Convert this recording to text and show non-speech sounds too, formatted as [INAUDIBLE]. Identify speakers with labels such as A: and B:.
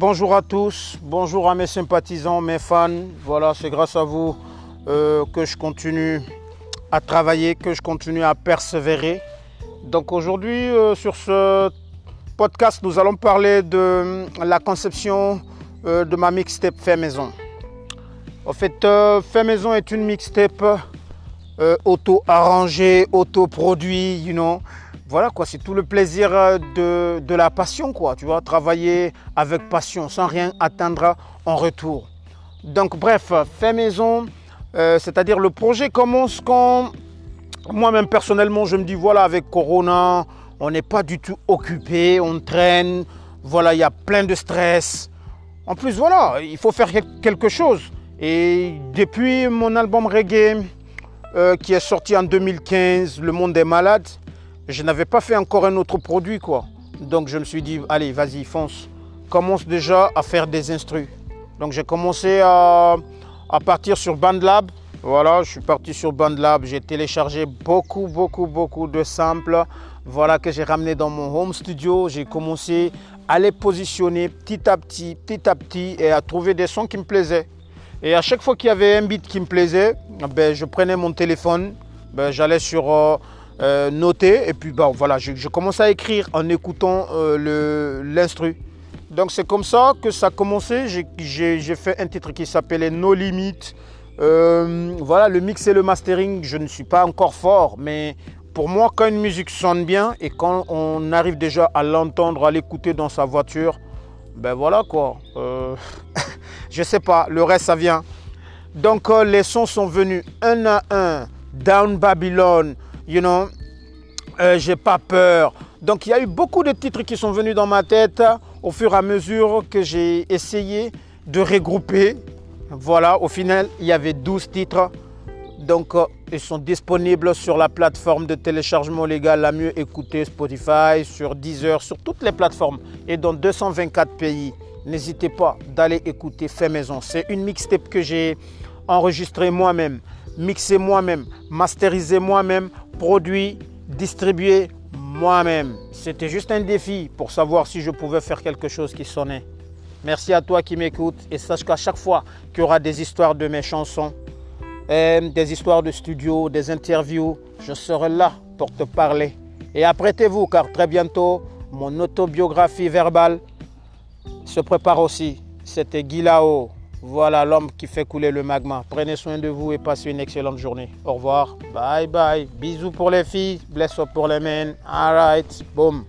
A: Bonjour à tous, bonjour à mes sympathisants, mes fans. Voilà, c'est grâce à vous euh, que je continue à travailler, que je continue à persévérer. Donc aujourd'hui, euh, sur ce podcast, nous allons parler de euh, la conception de ma mixtape fait maison. En fait, fait maison est une mixtape auto-arrangée, auto-produit, you know. Voilà quoi, c'est tout le plaisir de, de, la passion quoi, tu vois, travailler avec passion sans rien attendre en retour. Donc bref, fait maison, euh, c'est-à-dire le projet commence quand moi-même personnellement je me dis voilà avec Corona, on n'est pas du tout occupé, on traîne, voilà, il y a plein de stress. En plus voilà, il faut faire quelque chose. Et depuis mon album reggae euh, qui est sorti en 2015, Le Monde est malade, je n'avais pas fait encore un autre produit quoi. Donc je me suis dit allez vas-y fonce, commence déjà à faire des instrus. Donc j'ai commencé à à partir sur BandLab. Voilà, je suis parti sur BandLab, j'ai téléchargé beaucoup, beaucoup, beaucoup de samples. Voilà que j'ai ramené dans mon home studio. J'ai commencé à les positionner petit à petit, petit à petit et à trouver des sons qui me plaisaient. Et à chaque fois qu'il y avait un beat qui me plaisait, ben, je prenais mon téléphone, ben, j'allais sur euh, euh, noter et puis bon, voilà, je, commençais à écrire en écoutant euh, l'instru. Donc c'est comme ça que ça a commencé. J'ai fait un titre qui s'appelait No Limit. Euh, voilà, le mix et le mastering, je ne suis pas encore fort, mais pour moi, quand une musique sonne bien et quand on arrive déjà à l'entendre, à l'écouter dans sa voiture, ben voilà quoi. Euh, [LAUGHS] je sais pas, le reste ça vient. Donc euh, les sons sont venus un à un. Down Babylon, you know, j'ai pas peur. Donc il y a eu beaucoup de titres qui sont venus dans ma tête au fur et à mesure que j'ai essayé de regrouper. Voilà, au final, il y avait 12 titres. Donc, euh, ils sont disponibles sur la plateforme de téléchargement légal la mieux écoutée, Spotify, sur Deezer, sur toutes les plateformes et dans 224 pays. N'hésitez pas d'aller écouter Fait Maison. C'est une mixtape que j'ai enregistrée moi-même, mixée moi-même, masterisée moi-même, produit, distribué moi-même. C'était juste un défi pour savoir si je pouvais faire quelque chose qui sonnait. Merci à toi qui m'écoutes et sache qu'à chaque fois qu'il y aura des histoires de mes chansons, euh, des histoires de studio, des interviews, je serai là pour te parler. Et apprêtez-vous car très bientôt, mon autobiographie verbale se prépare aussi. C'était Guilao. Voilà l'homme qui fait couler le magma. Prenez soin de vous et passez une excellente journée. Au revoir. Bye bye. Bisous pour les filles. Bless up pour les men. Alright. Boom.